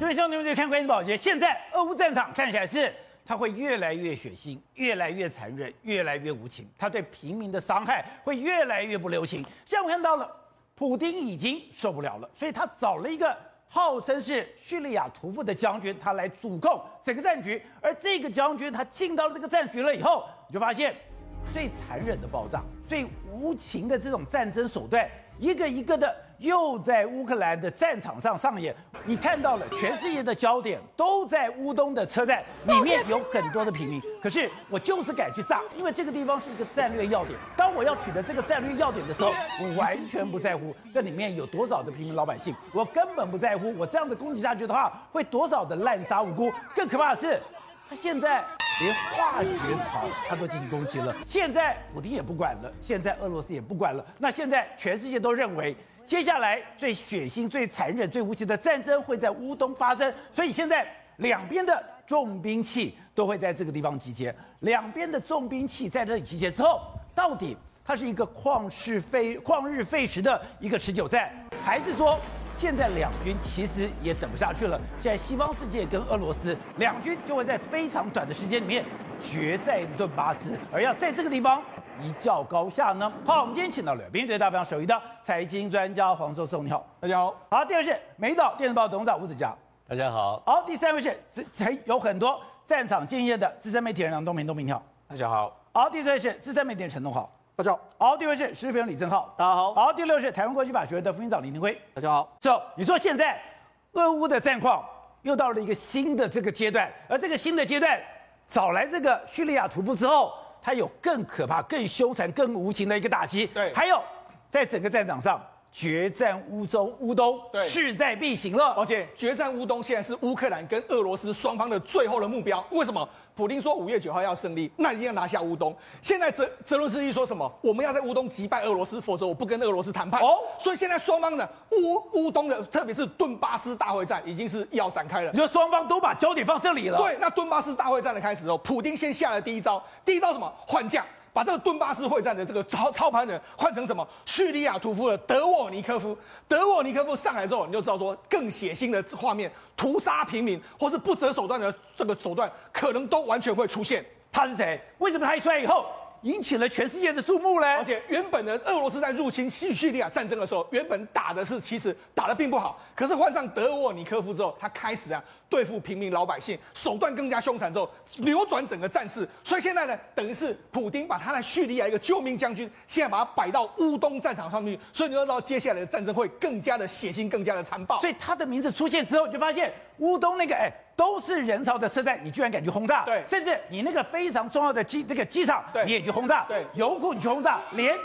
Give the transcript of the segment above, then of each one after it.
因为像你们在看关系保洁，现在俄乌战场看起来是它会越来越血腥，越来越残忍，越来越无情，它对平民的伤害会越来越不留情。像我看到了，普丁已经受不了了，所以他找了一个号称是叙利亚屠夫的将军，他来主控整个战局。而这个将军他进到了这个战局了以后，你就发现最残忍的爆炸，最无情的这种战争手段，一个一个的。又在乌克兰的战场上上演，你看到了，全世界的焦点都在乌东的车站里面，有很多的平民。可是我就是敢去炸，因为这个地方是一个战略要点。当我要取得这个战略要点的时候，我完全不在乎这里面有多少的平民老百姓，我根本不在乎。我这样子攻击下去的话，会多少的滥杀无辜。更可怕的是，他现在连化学槽他都进行攻击了。现在普丁也不管了，现在俄罗斯也不管了。那现在全世界都认为。接下来最血腥、最残忍、最无情的战争会在乌东发生，所以现在两边的重兵器都会在这个地方集结。两边的重兵器在这里集结之后，到底它是一个旷世废、旷日废时的一个持久战，还是说现在两军其实也等不下去了？现在西方世界跟俄罗斯两军就会在非常短的时间里面决战顿巴斯，而要在这个地方。一较高下呢？好，我们今天请到了兵队大非常熟悉的财经专家黄寿松，你好，大家好。好，第二位是美岛电子报董事长吴子嘉，大家好。好，第三位是才有很多战场经验的资深媒体人梁东明，东明你好，大家好。好，第四位是资深媒体人陈东豪，大家好。好，第一位是时事评论李正浩，大家好。好，第六位是台湾国际法学会的副院长林廷辉，大家好。走，你说现在俄乌的战况又到了一个新的这个阶段，而这个新的阶段找来这个叙利亚屠夫之后。他有更可怕、更凶残、更无情的一个打击。对，还有在整个战场上决战乌中乌东，对，势在必行了。而且决战乌东现在是乌克兰跟俄罗斯双方的最后的目标。为什么？普京说五月九号要胜利，那一定要拿下乌东。现在泽泽伦斯基说什么？我们要在乌东击败俄罗斯，否则我不跟俄罗斯谈判。哦，所以现在双方的乌乌东的，特别是顿巴斯大会战，已经是要展开了。你说双方都把焦点放这里了？对，那顿巴斯大会战的开始哦，普京先下了第一招，第一招什么？换将。把这个顿巴斯会战的这个操操盘人换成什么？叙利亚屠夫的德沃尼科夫。德沃尼科夫上来之后，你就知道说更血腥的画面，屠杀平民或是不择手段的这个手段，可能都完全会出现。他是谁？为什么他一出来以后？引起了全世界的注目嘞！而且原本的俄罗斯在入侵叙叙利亚战争的时候，原本打的是其实打的并不好，可是换上德沃尼科夫之后，他开始啊对付平民老百姓，手段更加凶残之后，扭转整个战事。所以现在呢，等于是普丁把他在叙利亚一个救命将军，现在把他摆到乌东战场上面，所以你要知道接下来的战争会更加的血腥，更加的残暴。所以他的名字出现之后，你就发现乌东那个哎。都是人潮的车站，你居然敢去轰炸？对，甚至你那个非常重要的机这个机场，对，你也去轰炸？对，油库你去轰炸，连。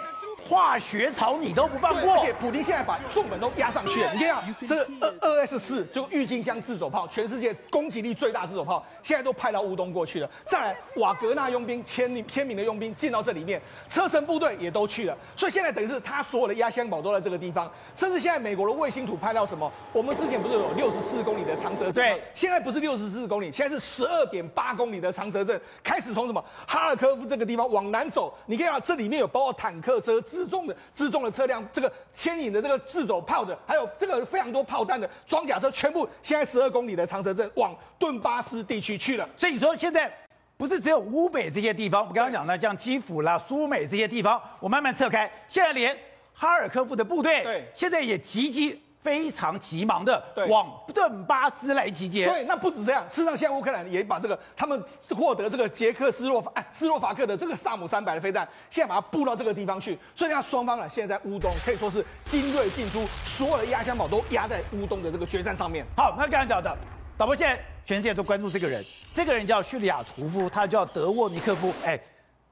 化学槽你都不放过，而且普京现在把重本都压上去了。你看啊这个二二 S 四就郁金香自走炮，全世界攻击力最大自走炮，现在都派到乌东过去了。再来瓦格纳佣兵千名千名的佣兵进到这里面，车臣部队也都去了。所以现在等于是他所有的压箱宝都在这个地方。甚至现在美国的卫星图拍到什么？我们之前不是有六十四公里的长蛇阵？对，现在不是六十四公里，现在是十二点八公里的长蛇阵，开始从什么哈尔科夫这个地方往南走。你看这里面有包括坦克车。自重的自重的车辆，这个牵引的这个自走炮的，还有这个非常多炮弹的装甲车，全部现在十二公里的长蛇阵往顿巴斯地区去了。所以你说现在不是只有乌北这些地方，我刚刚讲的像基辅啦、苏美这些地方，我慢慢撤开，现在连哈尔科夫的部队，对，现在也积极。非常急忙的往顿巴斯来集结。对，那不止这样，事实上现在乌克兰也把这个他们获得这个捷克斯洛伐哎斯洛伐克的这个萨姆三百的飞弹，现在把它布到这个地方去。所以你看双方啊，现在在乌东可以说是精锐进出，所有的压箱宝都压在乌东的这个决战上面。好，那刚才讲的，导播现在全世界都关注这个人，这个人叫叙利亚屠夫，他叫德沃尼科夫，哎。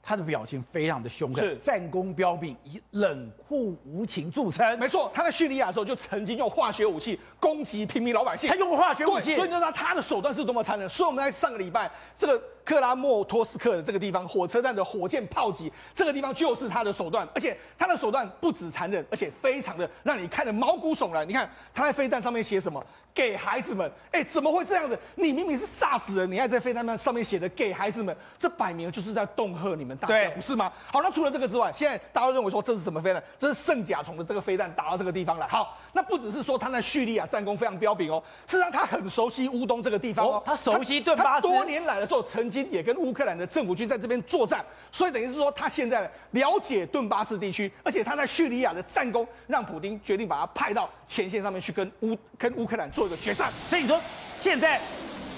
他的表情非常的凶狠，是战功彪炳，以冷酷无情著称。没错，他在叙利亚的时候就曾经用化学武器攻击平民老百姓。他用过化学武器，所以你知道他的手段是多么残忍。所以我们在上个礼拜，这个克拉莫托斯克的这个地方火车站的火箭炮击，这个地方就是他的手段，而且他的手段不止残忍，而且非常的让你看得毛骨悚然。你看他在飞弹上面写什么？给孩子们，哎、欸，怎么会这样子？你明明是炸死人，你还在飞弹上面写的给孩子们，这摆明就是在恫吓你们大家，不是吗？好，那除了这个之外，现在大家认为说这是什么飞弹？这是圣甲虫的这个飞弹打到这个地方来。好，那不只是说他在叙利亚战功非常彪炳哦，事实上他很熟悉乌东这个地方哦，哦他熟悉顿巴斯，多年来的时候曾经也跟乌克兰的政府军在这边作战，所以等于是说他现在了解顿巴斯地区，而且他在叙利亚的战功让普丁决定把他派到前线上面去跟乌跟乌克兰做一个决战。你说现在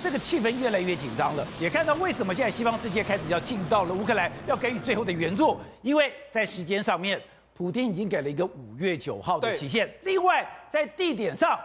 这个气氛越来越紧张了，也看到为什么现在西方世界开始要进到了乌克兰，要给予最后的援助，因为在时间上面，普丁已经给了一个五月九号的期限。另外，在地点上，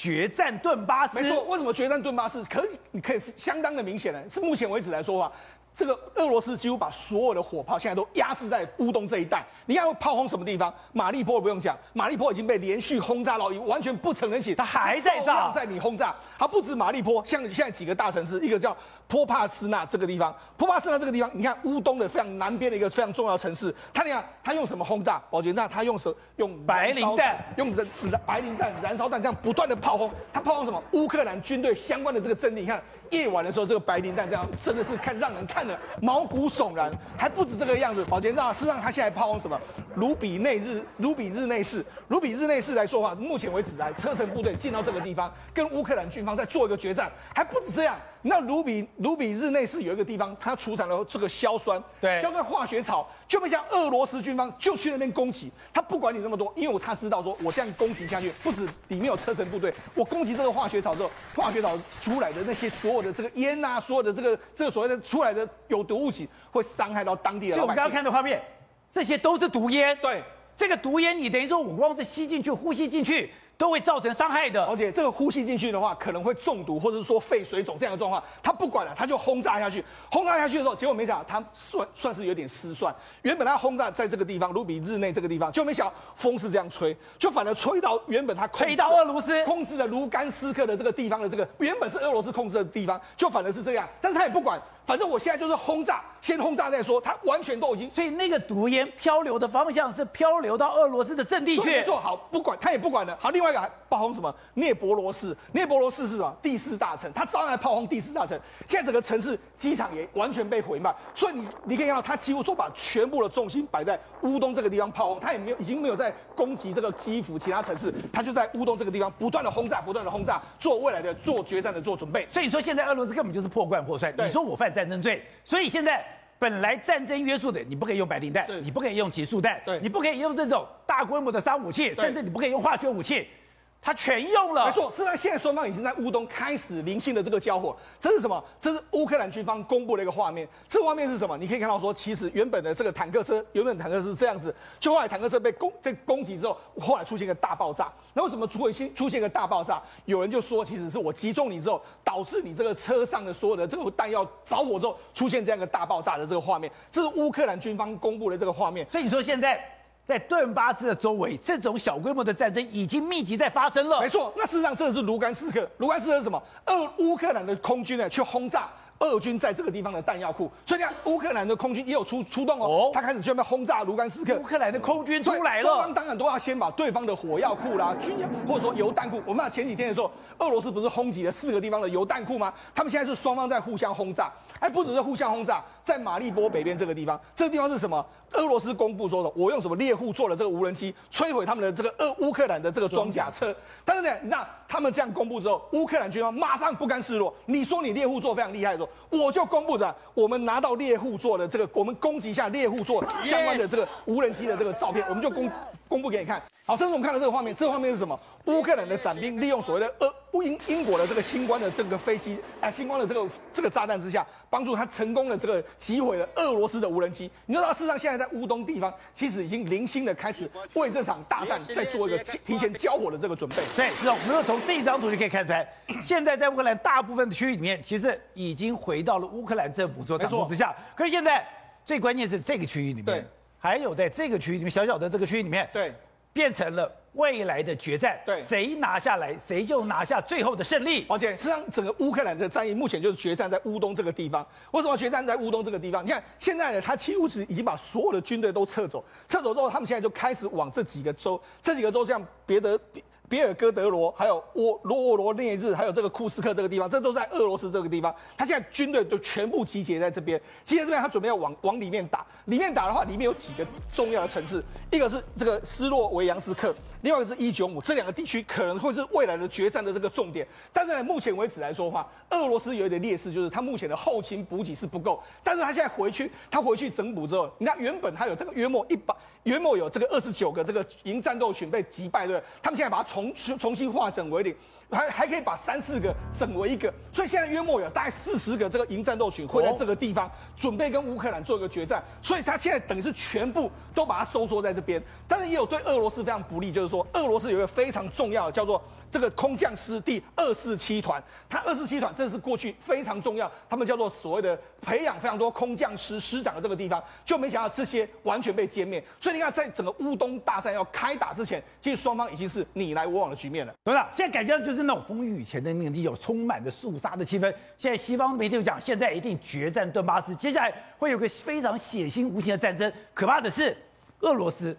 决战顿巴斯。没错，为什么决战顿巴斯可以？你可以相当的明显呢？是目前为止来说啊。这个俄罗斯几乎把所有的火炮现在都压制在乌东这一带。你看炮轰什么地方？马利波不用讲，马利波已经被连续轰炸了，完全不成人形。他还在炸，在你轰炸。它不止马利波，像现在几个大城市，一个叫波帕斯纳这个地方，波帕斯纳这个地方，你看乌东的非常南边的一个非常重要城市，他你看他用什么轰炸？宝杰那他用什用白磷弹，用燃白磷弹、燃烧弹这样不断的炮轰。他炮轰什么？乌克兰军队相关的这个阵地，你看。夜晚的时候，这个白磷弹这样真的是看让人看了毛骨悚然，还不止这个样子。宝杰，那事实上他现在抛什么？卢比内日，卢比日内市，卢比日内市来说话，目前为止来车臣部队进到这个地方，跟乌克兰军方在做一个决战，还不止这样。那卢比卢比日内是有一个地方，它出产了这个硝酸，对，硝酸化学草，就被像俄罗斯军方就去那边攻击，他不管你那么多，因为他知道说，我这样攻击下去，不止里面有车臣部队，我攻击这个化学草之后，化学草出来的那些所有的这个烟呐，所有的这个这个所谓的出来的有毒物质，会伤害到当地的老百姓。就我们刚刚看的画面，这些都是毒烟，对，这个毒烟你等于说我光是吸进去、呼吸进去。都会造成伤害的，而且这个呼吸进去的话，可能会中毒，或者是说肺水肿这样的状况。他不管了，他就轰炸下去。轰炸下去的时候，结果没想到他算算是有点失算。原本他轰炸在这个地方，卢比日内这个地方，就没想到风是这样吹，就反而吹到原本他吹到俄罗斯控制的卢甘斯克的这个地方的这个原本是俄罗斯控制的地方，就反而是这样。但是他也不管。反正我现在就是轰炸，先轰炸再说。他完全都已经，所以那个毒烟漂流的方向是漂流到俄罗斯的阵地去。没错，好，不管他也不管了。好，另外一个还炮轰什么？涅伯罗市，涅伯罗市是什么？第四大城，他照样来炮轰第四大城。现在整个城市机场也完全被毁灭，所以你你可以看到，他几乎都把全部的重心摆在乌东这个地方炮轰，他也没有已经没有在攻击这个基辅其他城市，他就在乌东这个地方不断的轰炸，不断的轰炸，做未来的做决战的做准备。所以说，现在俄罗斯根本就是破罐破摔。你说我犯战争罪，所以。现在本来战争约束的，你不可以用白磷弹，你不可以用集束弹，你不可以用这种大规模的杀武器，甚至你不可以用化学武器。他全用了，没错。是在现在双方已经在乌东开始零星的这个交火。这是什么？这是乌克兰军方公布的一个画面。这画面是什么？你可以看到说，其实原本的这个坦克车，原本坦克车是这样子，就后来坦克车被攻被攻击之后，后来出现一个大爆炸。那为什么出现出现一个大爆炸？有人就说，其实是我击中你之后，导致你这个车上的所有的这个弹药着火之后，出现这样一个大爆炸的这个画面。这是乌克兰军方公布的这个画面。所以你说现在。在顿巴斯的周围，这种小规模的战争已经密集在发生了。没错，那事实上这是卢甘斯克。卢甘斯克是什么？俄乌克兰的空军呢，去轰炸俄军在这个地方的弹药库。所以你看，乌克兰的空军也有出出动哦，他开始准备轰炸卢甘斯克。乌克兰的空军出来了，双方当然都要先把对方的火药库啦、军粮或者说油弹库。我们看前几天的时候，俄罗斯不是轰击了四个地方的油弹库吗？他们现在是双方在互相轰炸。哎不只是互相轰炸，在马利波北边这个地方，这个地方是什么？俄罗斯公布说的，我用什么猎户座的这个无人机摧毁他们的这个俄乌克兰的这个装甲车。但是呢，那他们这样公布之后，乌克兰军方马上不甘示弱。你说你猎户座非常厉害的时候，我就公布着我们拿到猎户座的这个，我们攻击一下猎户座相关的这个无人机的这个照片，我们就公公布给你看。好，甚至我们看到这个画面，这个画面是什么？乌克兰的伞兵利用所谓的呃乌英英国的这个星光的这个飞机，啊，星光的这个这个炸弹之下，帮助他成功的这个击毁了俄罗斯的无人机。你知道，事实上现在在乌东地方，其实已经零星的开始为这场大战在做一个提前交火的这个准备。对，是哦。我们从这一张图就可以看出来，现在在乌克兰大部分的区域里面，其实已经回到了乌克兰政府做掌控之下。可是现在最关键是这个区域里面，还有在这个区域里面小小的这个区域里面，对，变成了。未来的决战，对，谁拿下来，谁就拿下最后的胜利。而且，实际上整个乌克兰的战役目前就是决战在乌东这个地方。为什么决战在乌东这个地方？你看现在呢，他几乎是已经把所有的军队都撤走，撤走之后，他们现在就开始往这几个州，这几个州像别的。别尔哥德罗，还有沃罗沃罗涅日，还有这个库斯克这个地方，这都在俄罗斯这个地方。他现在军队都全部集结在这边，集结这边，他准备要往往里面打。里面打的话，里面有几个重要的城市，一个是这个斯洛维扬斯克，另外一个是伊久姆，这两个地区可能会是未来的决战的这个重点。但是呢，目前为止来说的话，俄罗斯有一点劣势，就是他目前的后勤补给是不够。但是他现在回去，他回去整补之后，你看原本他有这个约莫一百，约莫有这个二十九个这个营战斗群被击败，对，他们现在把它重重新化整为零。还还可以把三四个整为一个，所以现在约莫有大概四十个这个营战斗群会在这个地方准备跟乌克兰做一个决战，所以他现在等于是全部都把它收缩在这边，但是也有对俄罗斯非常不利，就是说俄罗斯有一个非常重要的叫做。这个空降师第二四七团，他二四七团这是过去非常重要，他们叫做所谓的培养非常多空降师师长的这个地方，就没想到这些完全被歼灭。所以你看，在整个乌东大战要开打之前，其实双方已经是你来我往的局面了。董事长，现在感觉就是那种风雨前的那个地，有充满着肃杀的气氛。现在西方媒体就讲，现在一定决战顿巴斯，接下来会有个非常血腥无情的战争。可怕的是，俄罗斯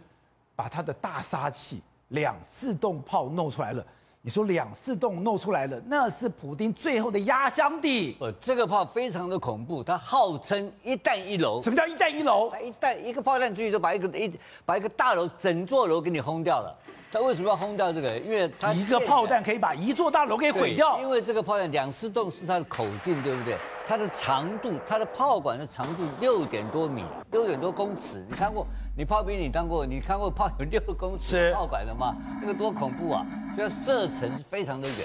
把他的大杀器两四洞炮弄出来了。你说两四洞弄出来了，那是普丁最后的压箱底。呃，这个炮非常的恐怖，它号称一弹一楼。什么叫一弹一楼？一弹一个炮弹出去，就把一个一把一个大楼整座楼给你轰掉了。他为什么要轰掉这个？因为他一个炮弹可以把一座大楼给毁掉。因为这个炮弹两四洞是它的口径，对不对？它的长度，它的炮管的长度六点多米，六点多公尺。你看过？你炮兵你当过？你看过炮有六公尺炮管的吗？那个多恐怖啊！所以射程是非常的远，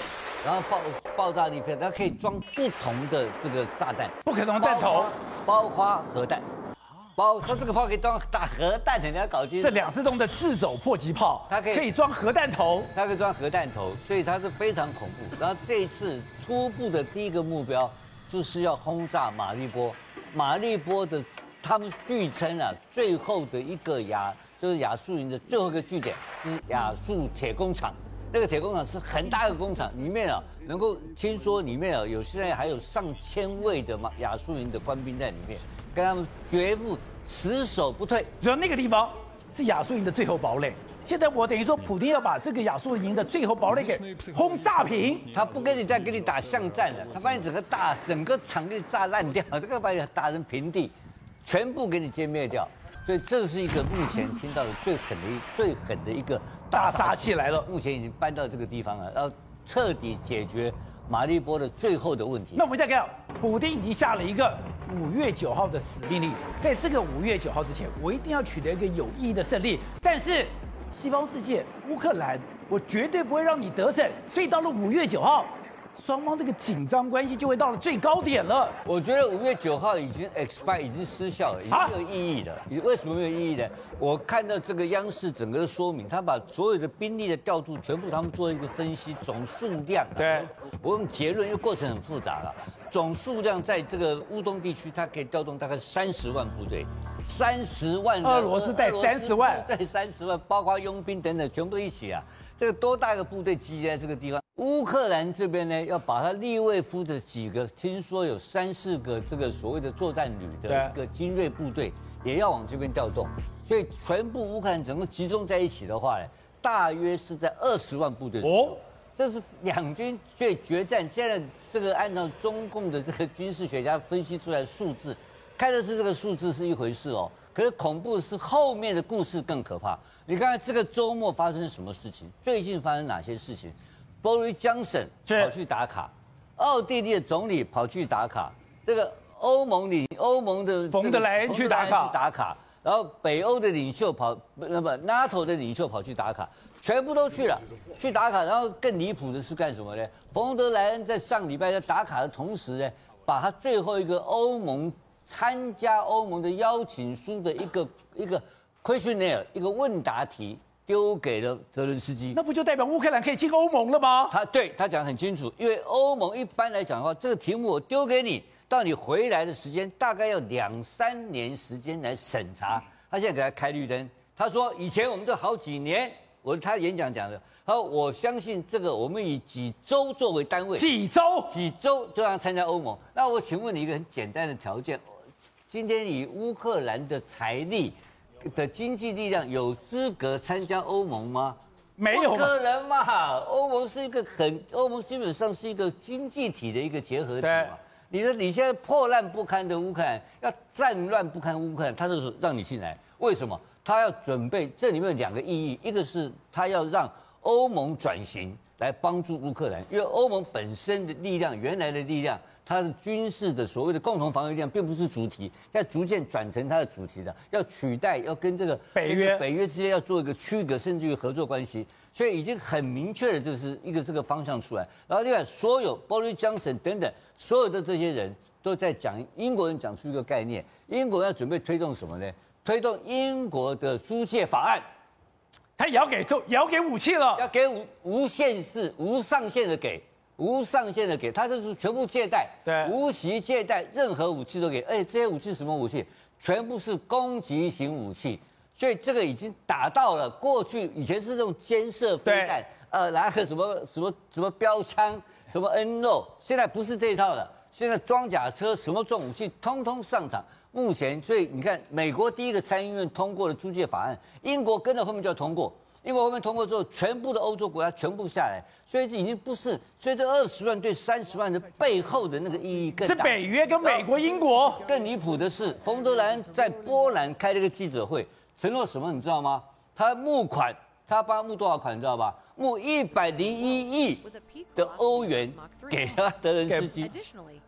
然后爆爆炸力非常，它可以装不同的这个炸弹，不可能弹头，包括核弹。包，它这个炮可以装打核弹的，你要搞清楚。这两四洞的自走迫击炮，它可以可以装核弹头，它可以装核弹头，所以它是非常恐怖。然后这一次初步的第一个目标就是要轰炸马利波，马利波的他们据称啊，最后的一个亚就是亚速营的最后一个据点，就是亚速铁工厂。那个铁工厂是很大的工厂，里面啊能够听说里面啊有现在还有上千位的嘛亚速营的官兵在里面。跟他们绝不死守不退，只要那个地方是亚速营的最后堡垒。现在我等于说，普丁要把这个亚速营的最后堡垒给轰炸平，他不跟你再跟你打巷战了，他把你整个大整个厂给你炸烂掉，这个把你打成平地，全部给你歼灭掉。所以这是一个目前听到的最狠的一最狠的一个大杀器来了，目前已经搬到这个地方了，要彻底解决马利波的最后的问题。那我们再看，普丁已经下了一个。五月九号的死命令，在这个五月九号之前，我一定要取得一个有意义的胜利。但是，西方世界，乌克兰，我绝对不会让你得逞。所以到了五月九号。双方这个紧张关系就会到了最高点了。我觉得五月九号已经 expire 已经失效了，已经没有意义了。你为什么没有意义呢？我看到这个央视整个的说明，他把所有的兵力的调度全部他们做一个分析，总数量。对，我用结论，因为过程很复杂了。总数量在这个乌东地区，它可以调动大概三十万部队，三十万。俄罗斯带三十万，带三十万，包括佣兵等等，全部都一起啊。这个多大一个部队集结在这个地方？乌克兰这边呢，要把他利维夫的几个，听说有三四个这个所谓的作战旅的一个精锐部队，也要往这边调动。所以全部乌克兰整个集中在一起的话呢，大约是在二十万部队。哦，这是两军决决战。现在这个按照中共的这个军事学家分析出来的数字，看的是这个数字是一回事哦。可是恐怖是后面的故事更可怕。你看看这个周末发生什么事情？最近发生哪些事情？Boris Johnson 跑去打卡，奥地利的总理跑去打卡，这个欧盟里欧盟的冯德莱恩去打卡，打卡，然后北欧的领袖跑，那么 NATO 的领袖跑去打卡，全部都去了，去打卡。然后更离谱的是干什么呢？冯德莱恩在上礼拜在打卡的同时呢，把他最后一个欧盟。参加欧盟的邀请书的一个一个 questionnaire 一个问答题丢给了泽伦斯基，那不就代表乌克兰可以进欧盟了吗？他对他讲得很清楚，因为欧盟一般来讲的话，这个题目我丢给你，到你回来的时间大概要两三年时间来审查。他现在给他开绿灯，他说以前我们这好几年我他演讲讲的，他说我相信这个，我们以几周作为单位，几周几周就要参加欧盟。那我请问你一个很简单的条件，今天以乌克兰的财力的经济力量有资格参加欧盟吗？没有不可能嘛！欧盟是一个很，欧盟基本上是一个经济体的一个结合体嘛。你说你现在破烂不堪的乌克兰，要战乱不堪乌克兰，他就是让你进来，为什么？他要准备，这里面有两个意义，一个是他要让欧盟转型来帮助乌克兰，因为欧盟本身的力量，原来的力量。它的军事的所谓的共同防御力量并不是主体，要逐渐转成它的主题的，要取代，要跟这个北约北约之间要做一个区隔，甚至于合作关系，所以已经很明确的就是一个这个方向出来。然后另外，所有 Boris Johnson 等等所有的这些人都在讲，英国人讲出一个概念，英国要准备推动什么呢？推动英国的租借法案，他也要给，也要给武器了，要给无无限制、无上限的给。无上限的给他，就是全部借贷，对，无息借贷，任何武器都给。而且，这些武器是什么武器？全部是攻击型武器，所以这个已经打到了过去以前是这种肩射飞弹，呃，拿个什么什么什么标枪，什么 N 肉，现在不是这一套了。现在装甲车什么重武器通通上场。目前，所以你看，美国第一个参议院通过了租借法案，英国跟着后面就要通过。英国后面通过之后，全部的欧洲国家全部下来，所以这已经不是，所以这二十万对三十万的背后的那个意义更大。是北约跟美国、英国。更离谱的是，冯德莱恩在波兰开了个记者会，承诺什么？你知道吗？他募款，他帮募多少款？你知道吧？募一百零一亿的欧元给他德仁斯基，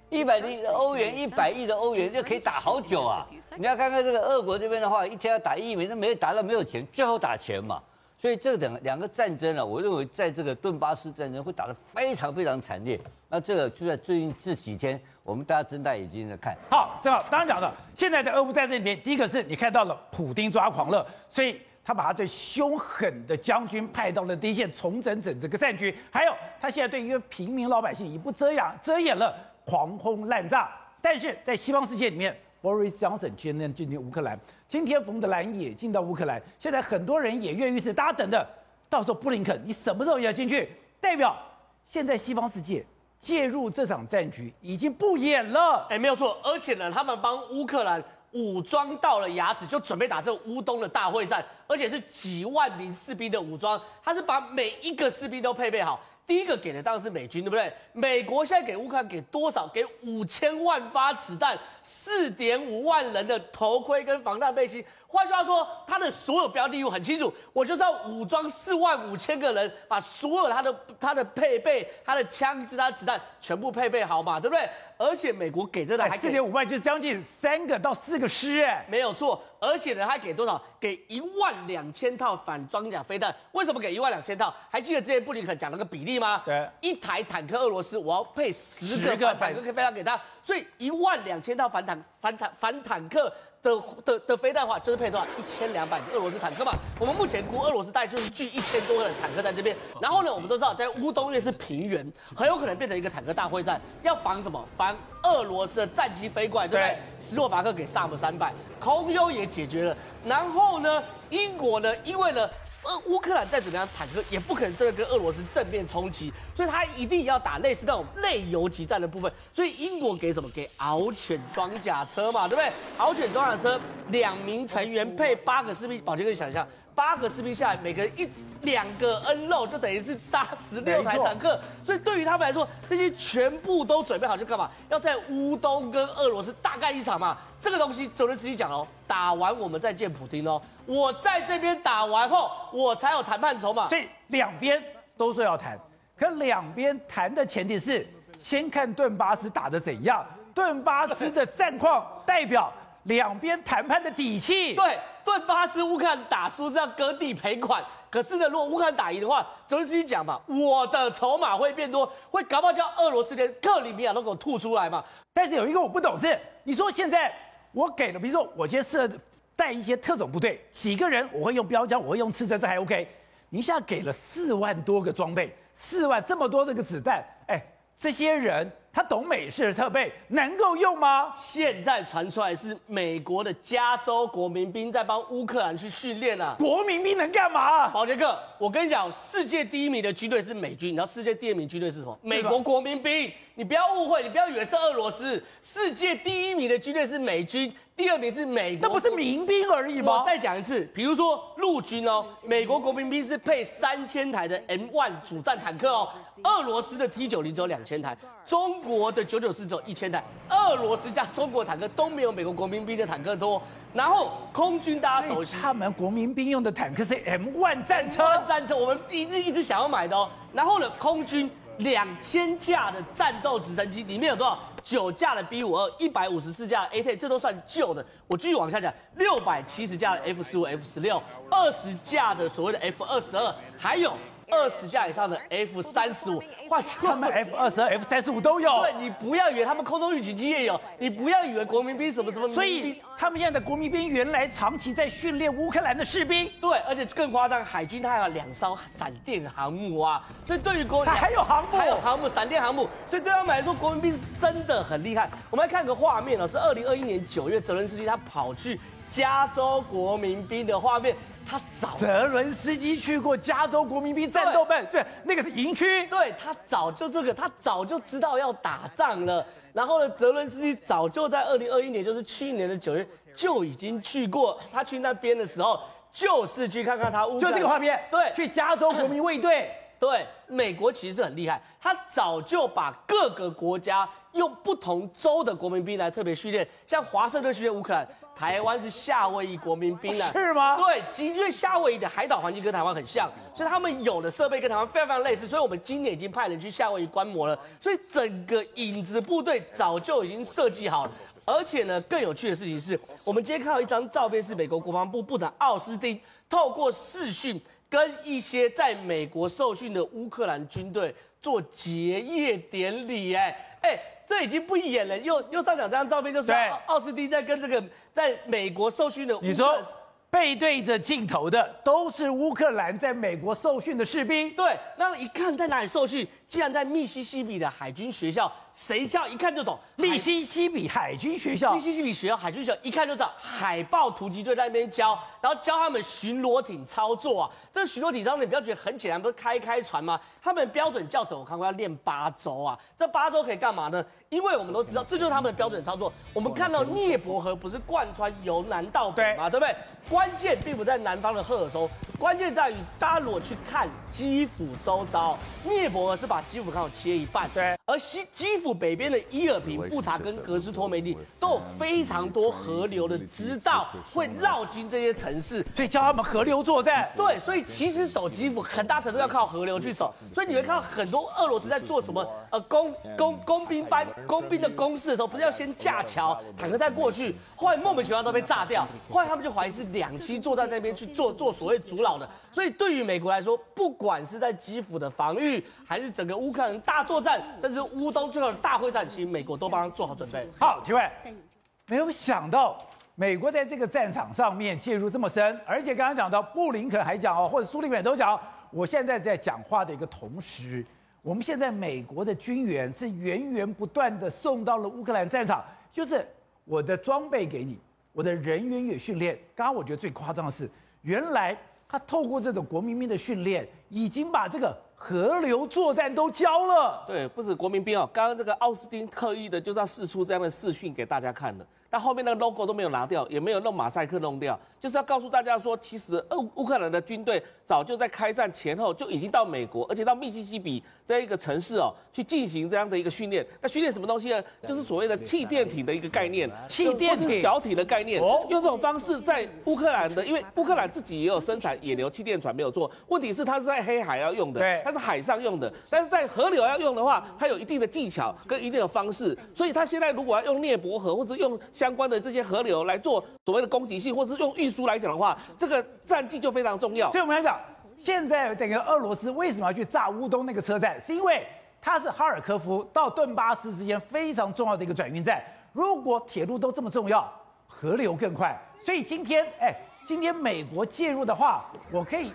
一百零的欧元，一百亿的欧元就可以打好久啊！你要看看这个俄国这边的话，一天要打一亿美，那没有打到没有钱，最后打钱嘛。所以这两两个战争呢，我认为在这个顿巴斯战争会打得非常非常惨烈。那这个就在最近这几天，我们大家睁大眼睛在看。好，正好刚刚讲的，现在在俄乌战争里面，第一个是你看到了普丁抓狂了，所以他把他最凶狠的将军派到了第一线，重整整这个战局。还有他现在对一个平民老百姓已不遮掩遮掩了，狂轰滥炸。但是在西方世界里面。Boris Johnson 今天进军乌克兰，今天冯德兰也进到乌克兰，现在很多人也跃跃欲试，大家等着，到时候布林肯你什么时候也要进去？代表现在西方世界介入这场战局已经不演了。哎，没有错，而且呢，他们帮乌克兰武装到了牙齿，就准备打这乌东的大会战，而且是几万名士兵的武装，他是把每一个士兵都配备好。第一个给的当然是美军，对不对？美国现在给乌克兰给多少？给五千万发子弹，四点五万人的头盔跟防弹背心。换句话说，他的所有标的物很清楚，我就是要武装四万五千个人，把所有他的他的配备、他的枪支、他的子弹全部配备好嘛，对不对？而且美国给这个还四点五万，就是将近三个到四个师，哎，没有错。而且呢，他给多少？给一万两千套反装甲飞弹。为什么给一万两千套？还记得之前布林肯讲了个比例吗？对，一台坦克俄罗斯，我要配十个反坦克飞弹给他，所以一万两千套反坦反坦反坦克。的的的飞弹的话，就是配多少一千两百个俄罗斯坦克嘛。我们目前估俄罗斯大概就是聚一千多个坦克在这边。然后呢，我们都知道在乌东越是平原，很有可能变成一个坦克大会战。要防什么？防俄罗斯的战机飞过来，对不对？斯洛伐克给萨姆三百，空优也解决了。然后呢，英国呢，因为呢。呃，乌克兰再怎么样，坦克也不可能真的跟俄罗斯正面冲击，所以他一定要打类似那种类游击战的部分。所以英国给什么？给獒犬装甲车嘛，对不对？獒犬装甲车两名成员配八个士兵，宝杰可以想象，八个士兵下来，每个人一两个 N 肉，就等于是杀十六台坦克。所以对于他们来说，这些全部都准备好，就干嘛？要在乌东跟俄罗斯大干一场嘛。这个东西泽连斯基讲哦，打完我们再见普京哦。我在这边打完后，我才有谈判筹码。所以两边都说要谈，可两边谈的前提是先看顿巴斯打得怎样。顿巴斯的战况代表两边谈判的底气。对，顿巴斯乌克兰打输是要割地赔款，可是呢，如果乌克兰打赢的话，泽连斯基讲嘛，我的筹码会变多，会搞不好叫俄罗斯连克里米亚都给我吐出来嘛。但是有一个我不懂是，你说现在。我给了，比如说我今天设带一些特种部队，几个人我会用标枪，我会用刺针，这还 OK。你现在给了四万多个装备，四万这么多这个子弹，哎，这些人他懂美式的特备，能够用吗？现在传出来是美国的加州国民兵在帮乌克兰去训练啊。国民兵能干嘛？宝杰哥，我跟你讲，世界第一名的军队是美军，你知道世界第二名军队是什么？美国国民兵。你不要误会，你不要以为是俄罗斯。世界第一名的军队是美军，第二名是美国。那不是民兵而已吗？我再讲一次，比如说陆军哦，美国国民兵是配三千台的 M1 主战坦克哦，俄罗斯的 T90 只有两千台，中国的994只有一千台，俄罗斯加中国坦克都没有美国国民兵的坦克多。然后空军大家熟悉，他们国民兵用的坦克是 M1 战车，战车我们一直一直想要买的哦。然后呢，空军。两千架的战斗直升机里面有多少？九架的 B 五二，一百五十四架的 AK 这都算旧的。我继续往下讲，六百七十架的 F 十五、F 十六，二十架的所谓的 F 二十二，还有。二十架以上的 F 三十五，换他们 F 二十二、F 三十五都有。对，你不要以为他们空中预警机也有，你不要以为国民兵什么什么。所以他们现在的国民兵原来长期在训练乌克兰的士兵。对，而且更夸张，海军他还有两艘闪电航母啊。所以对于国，他还有航母，还有航母，闪电航母。所以对他们来说，国民兵是真的很厉害。我们来看个画面啊，是二零二一年九月，泽伦斯基他跑去加州国民兵的画面。他早，泽伦斯基去过加州国民兵战斗办，对，那个是营区。对，他早就这个，他早就知道要打仗了。然后呢，泽伦斯基早就在二零二一年，就是去年的九月就已经去过。他去那边的时候，就是去看看他乌，就这个画面。对，去加州国民卫队。对，美国其实是很厉害，他早就把各个国家用不同州的国民兵来特别训练，像华盛顿训练乌克兰。台湾是夏威夷国民兵啊，是吗？对，因为夏威夷的海岛环境跟台湾很像，所以他们有的设备跟台湾非常非常类似，所以我们今年已经派人去夏威夷观摩了，所以整个影子部队早就已经设计好了。而且呢，更有趣的事情是，我们今天看到一张照片，是美国国防部部长奥斯汀透过视讯跟一些在美国受训的乌克兰军队做结业典礼，哎哎。这已经不演了，右右上角这张照片就是奥斯汀在跟这个在美国受训的你说背对着镜头的都是乌克兰在美国受训的士兵。对，那一看在哪里受训？竟然在密西西比的海军学校，谁叫一看就懂？密西西比海军学校，密西西比学校海军学校一看就知道，海豹突击队在那边教，然后教他们巡逻艇操作啊。这巡逻艇操作你不要觉得很简单，不是开开船吗？他们标准教程我看过要练八周啊。这八周可以干嘛呢？因为我们都知道，这就是他们的标准操作。我们看到涅伯河不是贯穿由南到北嘛，对不对？关键并不在南方的赫尔松，关键在于大家如果去看基辅周遭，聂伯河是把。把基辅刚好切一半，对。而西基辅北边的伊尔平、布查跟格斯托梅利都有非常多河流的支道，会绕经这些城市，所以教他们河流作战。对，所以其实守基辅很大程度要靠河流去守。所以你会看到很多俄罗斯在做什么呃工工工兵班工兵的攻势的时候，不是要先架桥，坦克再过去，后来莫名其妙都被炸掉，后来他们就怀疑是两栖作战那边去做做所谓阻扰的。所以对于美国来说，不管是在基辅的防御，还是整个乌克兰大作战，甚至乌东最后的大会战，其实美国都帮他做好准备。好，提问，没有想到美国在这个战场上面介入这么深，而且刚刚讲到布林肯还讲哦，或者苏利文都讲，我现在在讲话的一个同时，我们现在美国的军援是源源不断的送到了乌克兰战场，就是我的装备给你，我的人员也训练。刚刚我觉得最夸张的是，原来他透过这种国民兵的训练，已经把这个。河流作战都交了，对，不止国民兵哦，刚刚这个奥斯汀特意的就是要试出这样的视讯给大家看的，但后面那个 logo 都没有拿掉，也没有弄马赛克弄掉，就是要告诉大家说，其实乌乌克兰的军队早就在开战前后就已经到美国，而且到密西西比这一个城市哦，去进行这样的一个训练。那训练什么东西呢？就是所谓的气垫艇的一个概念，气垫艇小艇的概念，用这种方式在乌克兰的，因为乌克兰自己也有生产野牛气垫船没有做，问题是它是在黑海要用的，对。它是海上用的，但是在河流要用的话，它有一定的技巧跟一定的方式，所以它现在如果要用涅伯河或者用相关的这些河流来做所谓的攻击性，或是用运输来讲的话，这个战绩就非常重要。所以我们来讲，现在等于俄罗斯为什么要去炸乌东那个车站，是因为它是哈尔科夫到顿巴斯之间非常重要的一个转运站。如果铁路都这么重要，河流更快。所以今天，哎，今天美国介入的话，我可以。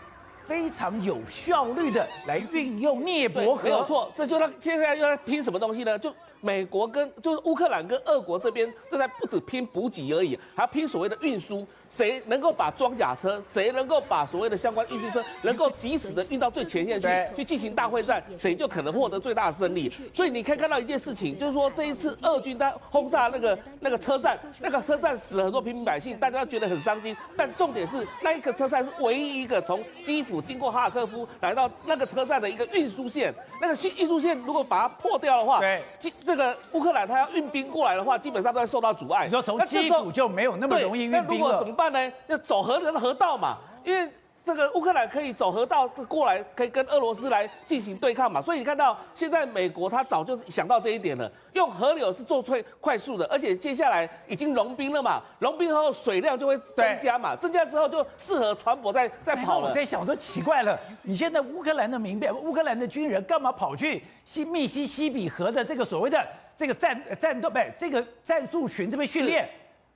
非常有效率的来运用涅伯河。没有错，这就他现在又在拼什么东西呢？就。美国跟就是乌克兰跟俄国这边正在不止拼补给而已，还要拼所谓的运输。谁能够把装甲车，谁能够把所谓的相关运输车能够及时的运到最前线去，去进行大会战，谁就可能获得最大的胜利。所以你可以看到一件事情，就是说这一次俄军他轰炸那个那个车站，那个车站死了很多平民百姓，大家都觉得很伤心。但重点是那一个车站是唯一一个从基辅经过哈尔科夫来到那个车站的一个运输线。那个运运输线如果把它破掉的话，对，这个乌克兰他要运兵过来的话，基本上都会受到阻碍。你说从基辅就没有那么容易运兵了。办呢？要走河人的河道嘛，因为这个乌克兰可以走河道过来，可以跟俄罗斯来进行对抗嘛。所以你看到现在美国他早就想到这一点了，用河流是做最快速的，而且接下来已经融冰了嘛，融冰后水量就会增加嘛，增加之后就适合船舶在在跑了。我在想说奇怪了，你现在乌克兰的民兵、乌克兰的军人干嘛跑去西密西西比河的这个所谓的这个战战斗不这个战术群这边训练？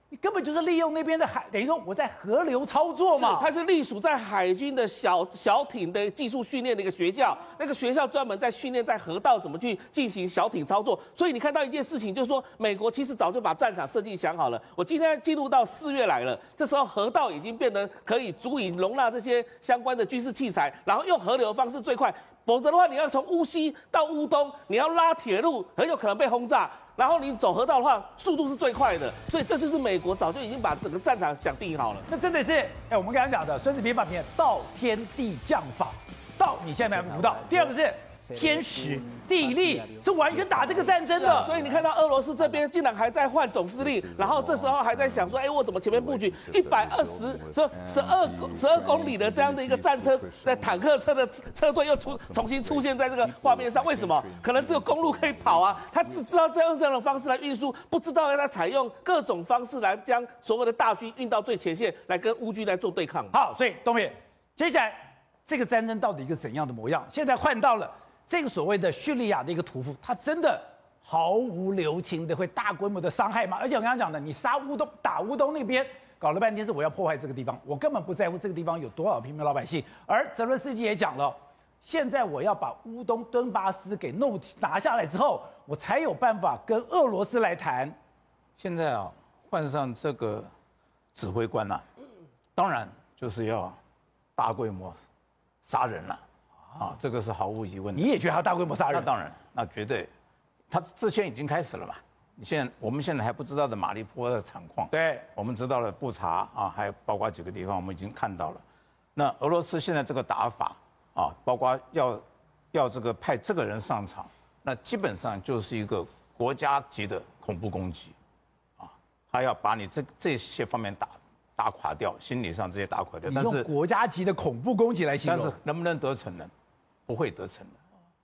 你根本就是利用那边的海，等于说我在河流操作嘛。它是隶属在海军的小小艇的技术训练的一个学校，那个学校专门在训练在河道怎么去进行小艇操作。所以你看到一件事情，就是说美国其实早就把战场设计想好了。我今天进入到四月来了，这时候河道已经变得可以足以容纳这些相关的军事器材，然后用河流的方式最快。否则的话，你要从乌西到乌东，你要拉铁路，很有可能被轰炸。然后你走河道的话，速度是最快的，所以这就是美国早就已经把整个战场想定好了。那真的是，哎，我们刚刚讲的《孙子兵法》里面“道天地将法”，道你现在还不到。第二个是。天时地利，是完全打这个战争的。所以你看到俄罗斯这边竟然还在换总司令，然后这时候还在想说，哎，我怎么前面布局一百二十说十二十二公里的这样的一个战车，那坦克车的车队又出重新出现在这个画面上？为什么？可能只有公路可以跑啊，他只知道这样这样的方式来运输，不知道要他采用各种方式来将所有的大军运到最前线来跟乌军来做对抗。好，所以东野，接下来这个战争到底一个怎样的模样？现在换到了。这个所谓的叙利亚的一个屠夫，他真的毫无留情的会大规模的伤害吗？而且我刚刚讲的，你杀乌东、打乌东那边，搞了半天是我要破坏这个地方，我根本不在乎这个地方有多少平民老百姓。而泽伦斯基也讲了，现在我要把乌东顿巴斯给弄拿下来之后，我才有办法跟俄罗斯来谈。现在啊，换上这个指挥官呐、啊，当然就是要大规模杀人了。这个是毫无疑问的。你也觉得他大规模杀人？那当然，那绝对，他之前已经开始了嘛。你现在我们现在还不知道的马利坡的惨况，对，我们知道了布查啊，还有包括几个地方，我们已经看到了。那俄罗斯现在这个打法啊，包括要要这个派这个人上场，那基本上就是一个国家级的恐怖攻击，啊，他要把你这这些方面打打垮掉，心理上这些打垮掉。但是国家级的恐怖攻击来形容，但是能不能得逞呢？不会得逞的，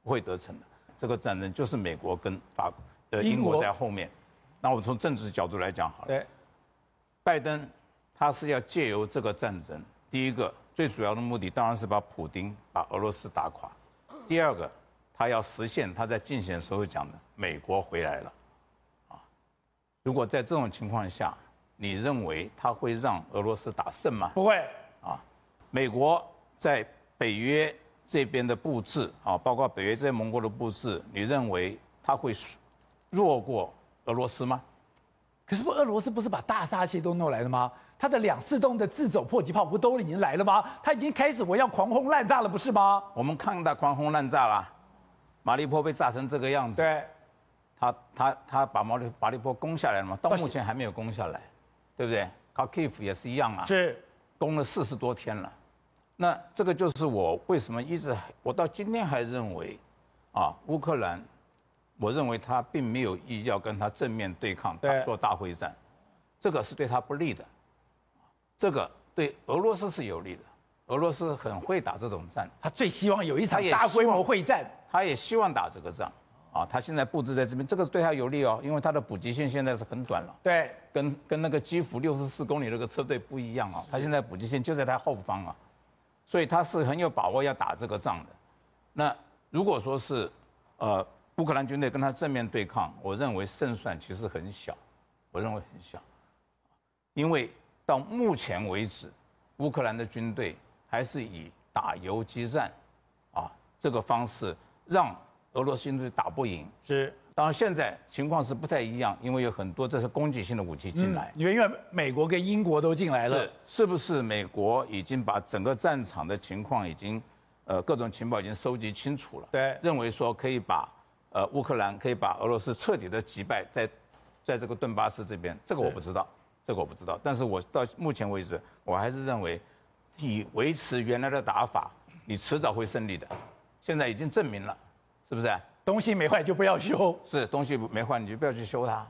不会得逞的。这个战争就是美国跟法呃英国在后面。那我从政治角度来讲好了。对。拜登他是要借由这个战争，第一个最主要的目的当然是把普丁把俄罗斯打垮。第二个，他要实现他在竞选时候讲的“美国回来了”。啊，如果在这种情况下，你认为他会让俄罗斯打胜吗？不会。啊，美国在北约。这边的布置啊，包括北约这些盟国的布置，你认为他会弱过俄罗斯吗？可是不，俄罗斯不是把大杀器都弄来了吗？他的两次动的自走迫击炮不都已经来了吗？他已经开始我要狂轰滥炸了，不是吗？我们看到狂轰滥炸了，马利坡被炸成这个样子。对，他他他把马利马利坡攻下来了吗？到目前还没有攻下来，对不对？卡基夫也是一样啊，是攻了四十多天了。那这个就是我为什么一直我到今天还认为，啊，乌克兰，我认为他并没有意要跟他正面对抗，对做大会战，这个是对他不利的，这个对俄罗斯是有利的，俄罗斯很会打这种战，他最希望有一场大规模会战，他也希望打这个仗，啊，他现在布置在这边，这个对他有利哦，因为他的补给线现在是很短了，对，跟跟那个基辅六十四公里那个车队不一样啊，他现在补给线就在他后方啊。所以他是很有把握要打这个仗的。那如果说是，呃，乌克兰军队跟他正面对抗，我认为胜算其实很小，我认为很小，因为到目前为止，乌克兰的军队还是以打游击战，啊，这个方式让俄罗斯军队打不赢。是，当然现在情况是不太一样，因为有很多这是攻击性的武器进来，因为因为美国跟英国都进来了。是，是不是美国已经把整个战场的情况已经，呃，各种情报已经收集清楚了？对，认为说可以把，呃，乌克兰可以把俄罗斯彻底的击败在，在这个顿巴斯这边，这个我不知道。这个我不知道，但是我到目前为止，我还是认为，你维持原来的打法，你迟早会胜利的。现在已经证明了，是不是？东西没坏就不要修。是东西没坏，你就不要去修它。